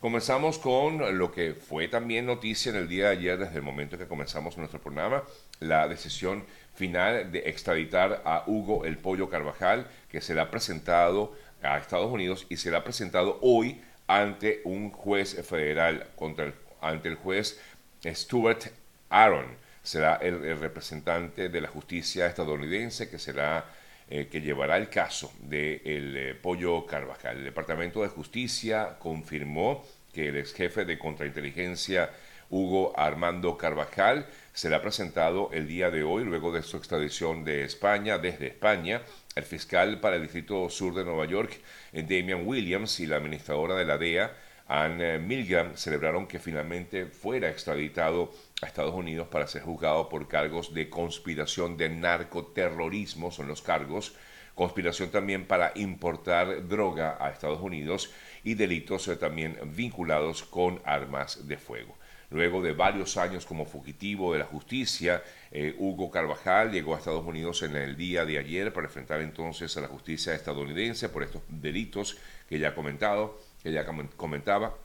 Comenzamos con lo que fue también noticia en el día de ayer, desde el momento que comenzamos nuestro programa, la decisión final de extraditar a Hugo El Pollo Carvajal, que será presentado a Estados Unidos y será presentado hoy ante un juez federal, contra ante el juez Stuart Aaron. Será el, representante de la justicia estadounidense que será eh, que llevará el caso del de eh, Pollo Carvajal. El Departamento de Justicia confirmó que el ex jefe de contrainteligencia Hugo Armando Carvajal será presentado el día de hoy luego de su extradición de España desde España el fiscal para el Distrito Sur de Nueva York, Damian Williams, y la administradora de la DEA, Anne Milgram, celebraron que finalmente fuera extraditado a Estados Unidos para ser juzgado por cargos de conspiración de narcoterrorismo, son los cargos, conspiración también para importar droga a Estados Unidos y delitos eh, también vinculados con armas de fuego. Luego de varios años como fugitivo de la justicia, eh, Hugo Carvajal llegó a Estados Unidos en el día de ayer para enfrentar entonces a la justicia estadounidense por estos delitos que ya ha comentado, que ya comentaba,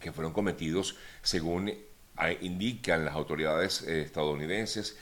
que fueron cometidos según eh, indican las autoridades eh, estadounidenses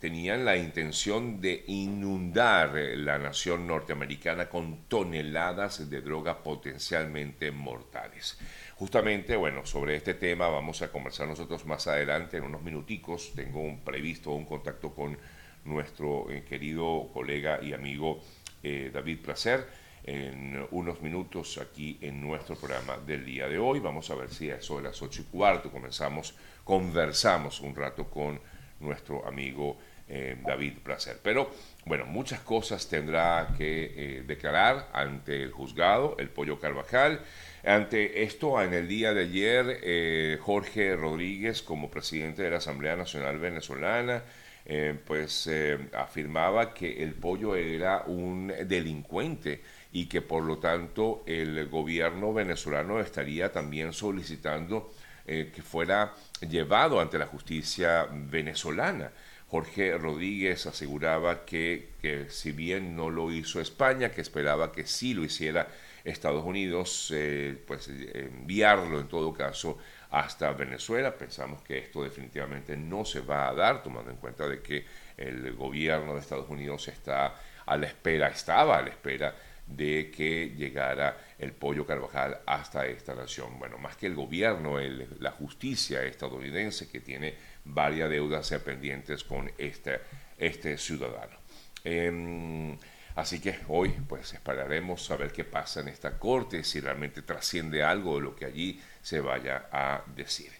tenían la intención de inundar la nación norteamericana con toneladas de drogas potencialmente mortales. Justamente, bueno, sobre este tema vamos a conversar nosotros más adelante, en unos minuticos. Tengo un previsto un contacto con nuestro eh, querido colega y amigo eh, David Placer en unos minutos aquí en nuestro programa del día de hoy. Vamos a ver si a eso de las ocho y cuarto comenzamos, conversamos un rato con nuestro amigo eh, David Placer. Pero bueno, muchas cosas tendrá que declarar ante el juzgado, el Pollo Carvajal. Ante esto, en el día de ayer, eh, Jorge Rodríguez, como presidente de la Asamblea Nacional Venezolana, eh, pues eh, afirmaba que el pollo era un delincuente y que por lo tanto el gobierno venezolano estaría también solicitando que fuera llevado ante la justicia venezolana. Jorge Rodríguez aseguraba que, que si bien no lo hizo España, que esperaba que sí lo hiciera Estados Unidos, eh, pues enviarlo en todo caso hasta Venezuela. Pensamos que esto definitivamente no se va a dar, tomando en cuenta de que el gobierno de Estados Unidos está a la espera, estaba a la espera de que llegara el pollo Carvajal hasta esta nación. Bueno, más que el gobierno, la justicia estadounidense que tiene varias deudas pendientes con este, este ciudadano. Em, Así que hoy pues esperaremos a ver qué pasa en esta corte, si realmente trasciende algo de lo que allí se vaya a decir.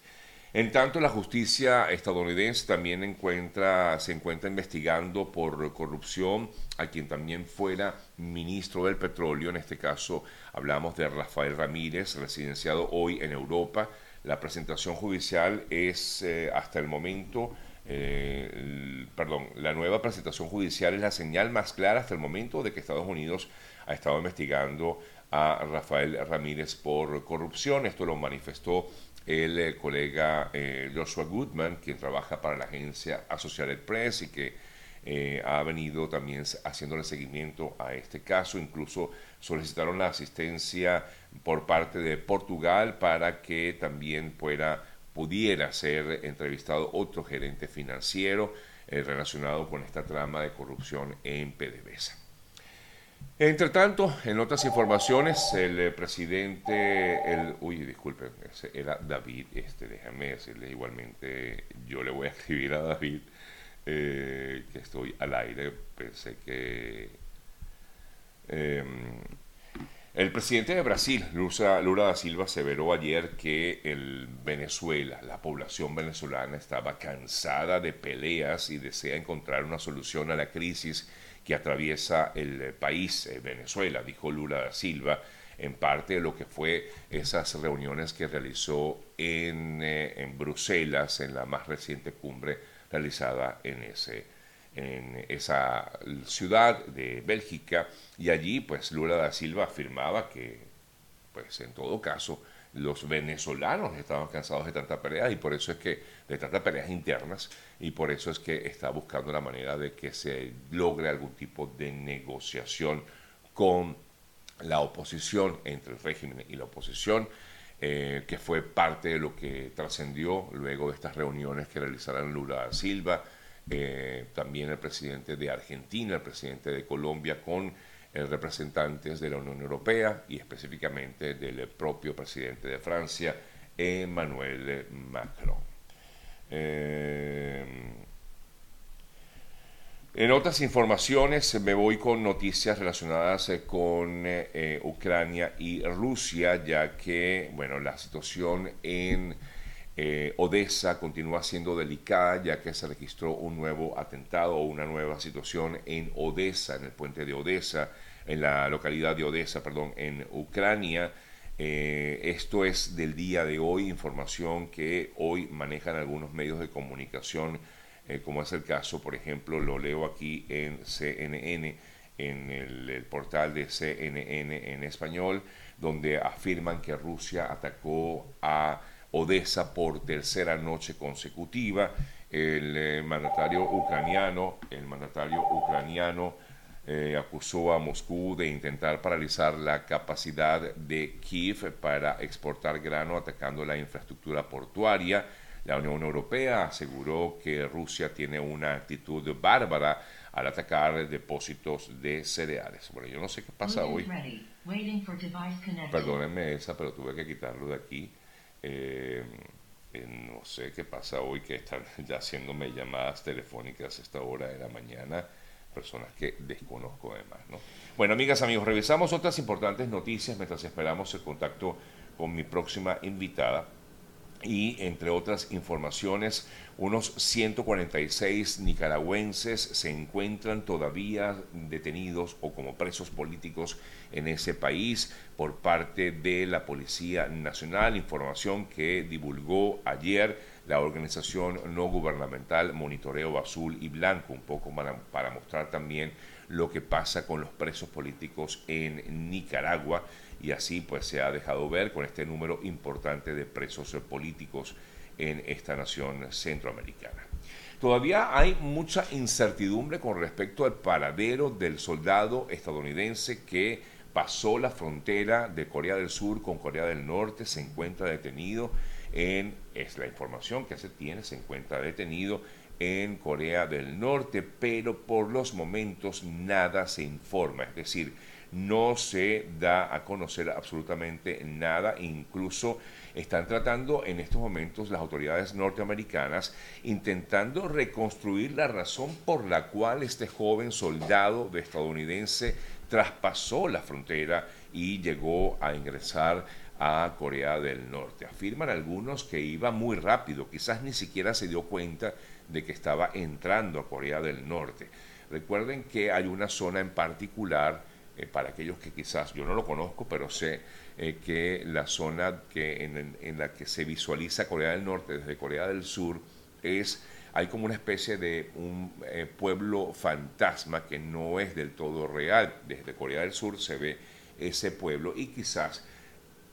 En tanto, la justicia estadounidense también encuentra, se encuentra investigando por corrupción a quien también fuera ministro del petróleo. En este caso hablamos de Rafael Ramírez, residenciado hoy en Europa. La presentación judicial es eh, hasta el momento eh, perdón, la nueva presentación judicial es la señal más clara hasta el momento de que Estados Unidos ha estado investigando a Rafael Ramírez por corrupción. Esto lo manifestó el, eh, colega eh, Joshua Goodman, quien trabaja para la agencia Associated Press y que ha venido también haciéndole seguimiento a este caso. Incluso solicitaron la asistencia por parte de Portugal para que también pueda pudiera ser entrevistado otro gerente financiero eh, relacionado con esta trama de corrupción en PDVSA. Entre tanto, en otras informaciones, el eh, presidente, el, uy, disculpen, era David, este, déjame decirle igualmente, yo le voy a escribir a David eh, que estoy al aire, pensé que em, el presidente de Brasil, Lula da Silva, aseveró ayer que el Venezuela, la población venezolana, estaba cansada de peleas y desea encontrar una solución a la crisis que atraviesa el país, eh, Venezuela, dijo Lula da Silva, en parte de lo que fue esas reuniones que realizó en, eh, en Bruselas, en la más reciente cumbre realizada en ese en esa ciudad de Bélgica. Y allí pues Lula da Silva afirmaba que pues en todo caso los venezolanos estaban cansados de tantas peleas y por eso es que de tantas peleas internas y por eso es que está buscando la manera de que se logre algún tipo de negociación con la oposición entre el régimen y la oposición eh, que fue parte de lo que trascendió luego de estas reuniones que realizarán Lula Silva, eh, también el presidente de Argentina, el presidente de Colombia, con representantes de la Unión Europea y específicamente del propio presidente de Francia, Emmanuel Macron. En otras informaciones me voy con noticias relacionadas eh, con eh, eh, Ucrania y Rusia, ya que bueno, la situación en Odessa continúa siendo delicada, ya que se registró un nuevo atentado o una nueva situación en Odessa, en el puente de Odessa, en la localidad de Odessa, perdón, en Ucrania. esto es del día de hoy, información que hoy manejan algunos medios de comunicación eh, como es el caso, por ejemplo, lo leo aquí en CNN, en el, portal de CNN en español, donde afirman que Rusia atacó a Odessa por tercera noche consecutiva. El eh, mandatario ucraniano, el mandatario ucraniano eh, acusó a Moscú de intentar paralizar la capacidad de Kiev para exportar grano atacando la infraestructura portuaria. La Unión Europea aseguró que Rusia tiene una actitud bárbara al atacar depósitos de cereales. Bueno, yo no sé qué pasa hoy. Perdónenme esa, pero tuve que quitarlo de aquí. Eh, no sé qué pasa hoy, que están ya haciéndome llamadas telefónicas a esta hora de la mañana, personas que desconozco además. ¿no? Bueno, amigas, amigos, revisamos otras importantes noticias mientras esperamos el contacto con mi próxima invitada y entre otras informaciones, unos 146 nicaragüenses se encuentran todavía detenidos o como presos políticos en ese país por parte de la Policía Nacional, información que divulgó ayer la organización no gubernamental Monitoreo Azul y Blanco, un poco para, para mostrar también lo que pasa con los presos políticos en Nicaragua y así pues se ha dejado ver con este número importante de presos políticos en esta nación centroamericana. Todavía hay mucha incertidumbre con respecto al paradero del soldado estadounidense que pasó la frontera de Corea del Sur con Corea del Norte, se encuentra detenido en, es la información que se tiene, se encuentra detenido en Corea del Norte, pero por los momentos nada se informa, es decir, no se da a conocer absolutamente nada, incluso están tratando en estos momentos las autoridades norteamericanas intentando reconstruir la razón por la cual este joven soldado de estadounidense traspasó la frontera y llegó a ingresar a Corea del Norte. Afirman algunos que iba muy rápido, quizás ni siquiera se dio cuenta de que estaba entrando a Corea del Norte. Recuerden que hay una zona en particular eh, para aquellos que quizás yo no lo conozco, pero sé eh, que la zona que en, la que se visualiza Corea del Norte desde Corea del Sur es, hay como una especie de un eh, pueblo fantasma que no es del todo real. Desde Corea del Sur se ve ese pueblo y quizás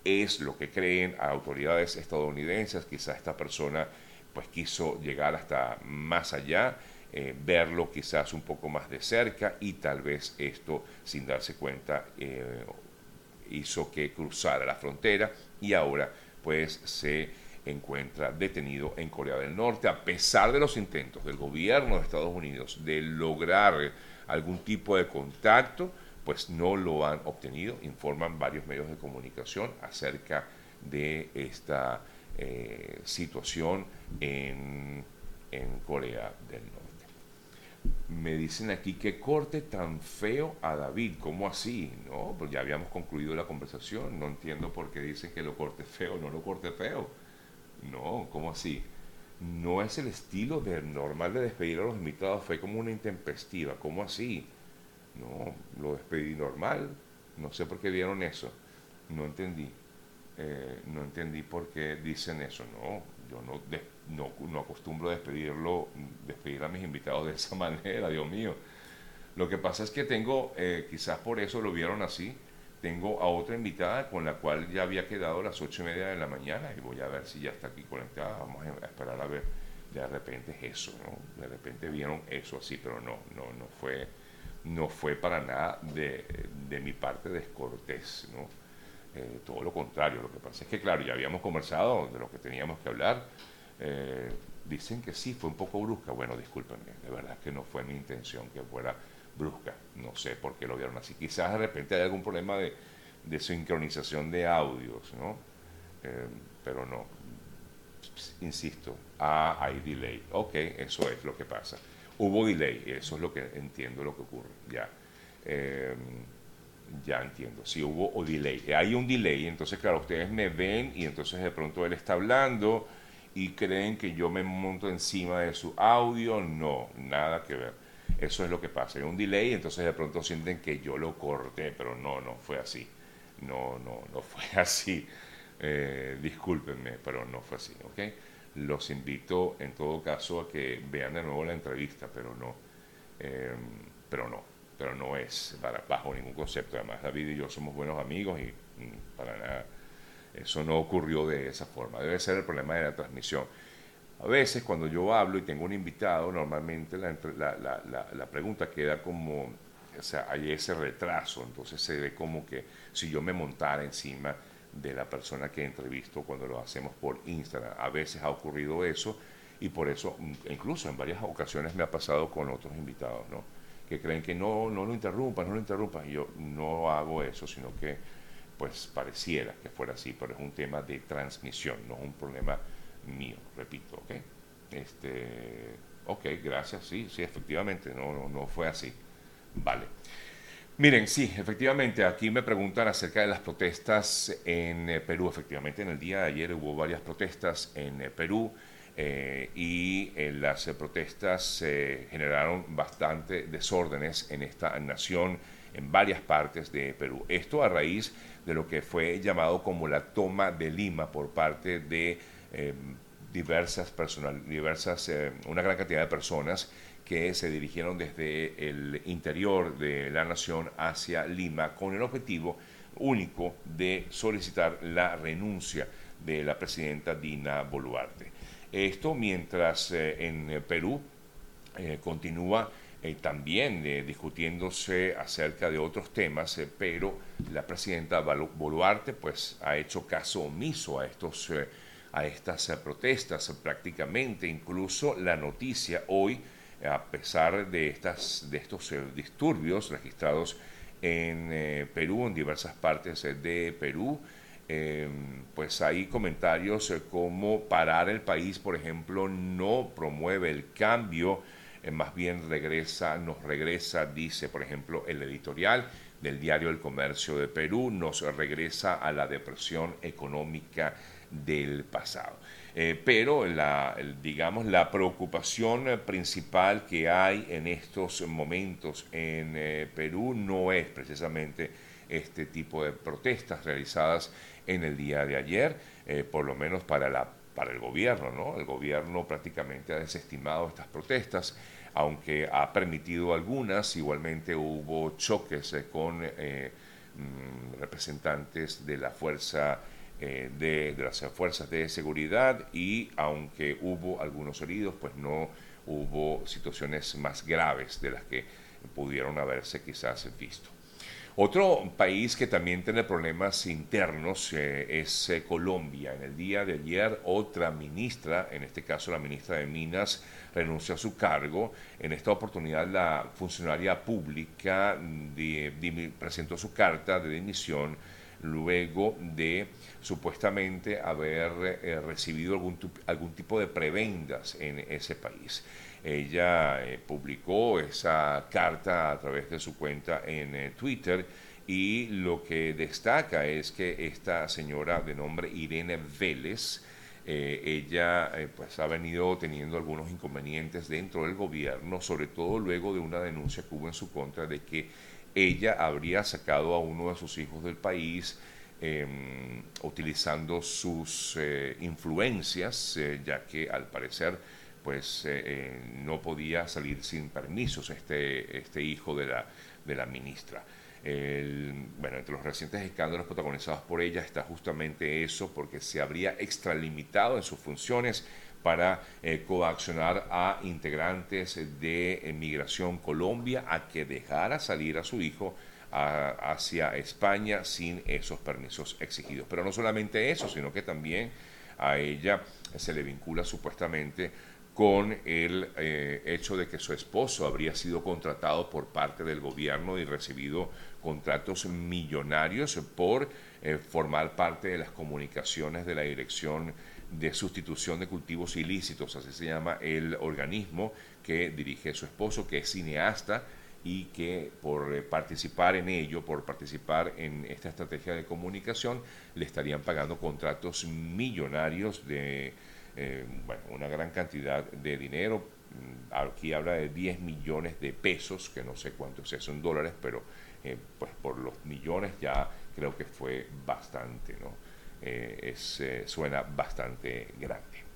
es lo que creen autoridades estadounidenses, quizás esta persona pues quiso llegar hasta más allá eh, verlo quizás un poco más de cerca y tal vez esto, sin darse cuenta, eh, hizo que cruzara la frontera y ahora pues se encuentra detenido en Corea del Norte, a pesar de los intentos del gobierno de Estados Unidos de lograr algún tipo de contacto, pues no lo han obtenido, informan varios medios de comunicación acerca de esta eh, situación en, en Corea del Norte me dicen aquí que corte tan feo a David, ¿cómo así? No, pues ya habíamos concluido la conversación, no entiendo por qué dicen que lo corte feo, no lo corte feo. No, ¿cómo así? No es el estilo de, normal de despedir a los invitados, fue como una intempestiva, ¿cómo así? No, lo despedí normal, no sé por qué vieron eso, no entendí, eh, no entendí por qué dicen eso, no, yo no no, no acostumbro despedirlo, despedir a mis invitados de esa manera, Dios mío. Lo que pasa es que tengo, eh, quizás por eso lo vieron así, tengo a otra invitada con la cual ya había quedado a las ocho y media de la mañana y voy a ver si ya está aquí conectada, vamos a esperar a ver, de repente es eso, ¿no? De repente vieron eso así, pero no, no, no fue, no fue para nada de, de mi parte descortés, ¿no? Eh, todo lo contrario, lo que pasa es que, claro, ya habíamos conversado de lo que teníamos que hablar. Eh, dicen que sí, fue un poco brusca. Bueno, discúlpenme, de verdad que no fue mi intención que fuera brusca. No sé por qué lo vieron así. Quizás de repente hay algún problema de, de sincronización de audios, ¿no? Eh, pero no, insisto, ah, hay delay. Ok, eso es lo que pasa. Hubo delay, eso es lo que entiendo lo que ocurre. Ya, ya entiendo. Si hubo o delay. Hay un delay, entonces, claro, ustedes me ven y entonces de pronto él está hablando y creen que yo me monto encima de su audio. No, nada que ver. Eso es lo que pasa. Hay un delay, entonces de pronto sienten que yo lo corté, pero no, no fue así. No, no, no fue así. Eh, discúlpenme, pero no fue así, ¿ok? Los invito en todo caso a que vean de nuevo la entrevista, pero no, eh, pero no, pero no es para, bajo ningún concepto. Además, David y yo somos buenos amigos y mm, para nada, eso no ocurrió de esa forma. Debe ser el problema de la transmisión. A veces cuando yo hablo y tengo un invitado, normalmente la, la, la, pregunta queda como, o sea, hay ese retraso, entonces se ve como que si yo me montara encima de la persona que entrevisto cuando lo hacemos por Instagram. A veces ha ocurrido eso y por eso, incluso en varias ocasiones me ha pasado con otros invitados, ¿no? Que creen que no, no lo interrumpan, no lo interrumpan. Y yo no hago eso, sino que pues pareciera que fuera así, pero es un tema de transmisión, no es un problema mío, repito, ¿ok? Este, ok, gracias, sí, sí, efectivamente, no, no, no fue así. Vale. Miren, sí, efectivamente, aquí me preguntan acerca de las protestas en eh, Perú. Efectivamente, en el día de ayer hubo varias protestas en eh, Perú eh, y las protestas generaron bastante desórdenes en esta nación, en varias partes de Perú. Esto a raíz de lo que fue llamado como la toma de Lima por parte de diversas personas, diversas, una gran cantidad de personas que se dirigieron desde el interior de la nación hacia Lima con el objetivo único de solicitar la renuncia de la presidenta Dina Boluarte. Esto mientras eh, en Perú eh, continúa eh, también discutiéndose acerca de otros temas, pero la presidenta Boluarte pues ha hecho caso omiso a estos a estas protestas prácticamente. Incluso la noticia hoy a pesar de, estas, de estos eh, disturbios registrados en eh, Perú, en diversas partes eh, de Perú, pues hay comentarios como parar el país, por ejemplo, no promueve el cambio, más bien regresa, nos regresa, dice, por ejemplo, el editorial del diario El Comercio de Perú, nos regresa a la depresión económica del pasado. Eh, pero la, digamos, la preocupación principal que hay en estos momentos en eh, Perú no es precisamente este tipo de protestas realizadas en el día de ayer, eh, por lo menos para, la, para el gobierno. ¿no? El gobierno prácticamente ha desestimado estas protestas, aunque ha permitido algunas, igualmente hubo choques con mm, representantes de la fuerza eh, de, las fuerzas de seguridad y aunque hubo algunos heridos, pues no hubo situaciones más graves de las que pudieron haberse quizás visto. Otro país que también tiene problemas internos eh, es eh, Colombia. En el día de ayer otra ministra, en este caso la ministra de Minas, renunció a su cargo. En esta oportunidad la funcionaria pública presentó su carta de dimisión luego de supuestamente haber eh, recibido algún, algún tipo de prebendas en ese país. Ella eh, publicó esa carta a través de su cuenta en eh, Twitter y lo que destaca es que esta señora de nombre Irene Vélez, ella pues ha venido teniendo algunos inconvenientes dentro del gobierno, sobre todo luego de una denuncia que hubo en su contra de que ella habría sacado a uno de sus hijos del país em, utilizando sus eh, influencias, eh, ya que al parecer pues eh, no podía salir sin permisos este, este hijo de la, de la ministra. bueno, entre los recientes escándalos protagonizados por ella está justamente eso, porque se habría extralimitado en sus funciones para eh, coaccionar a integrantes de Migración Colombia a que dejara salir a su hijo hacia España sin esos permisos exigidos. Pero no solamente eso, sino que también a ella se le vincula supuestamente con el eh, hecho de que su esposo habría sido contratado por parte del gobierno y recibido contratos millonarios por eh, formar parte de las comunicaciones de la Dirección de Sustitución de Cultivos Ilícitos, así se llama el organismo que dirige su esposo, que es cineasta y que por eh, participar en ello, por participar en esta estrategia de comunicación, le estarían pagando contratos millonarios de eh, bueno, una gran cantidad de dinero. Mm, aquí habla de 10 millones de pesos, que no sé cuánto es eso dólares, pero eh, pues por los millones ya creo que fue bastante, ¿no? es, suena bastante grande.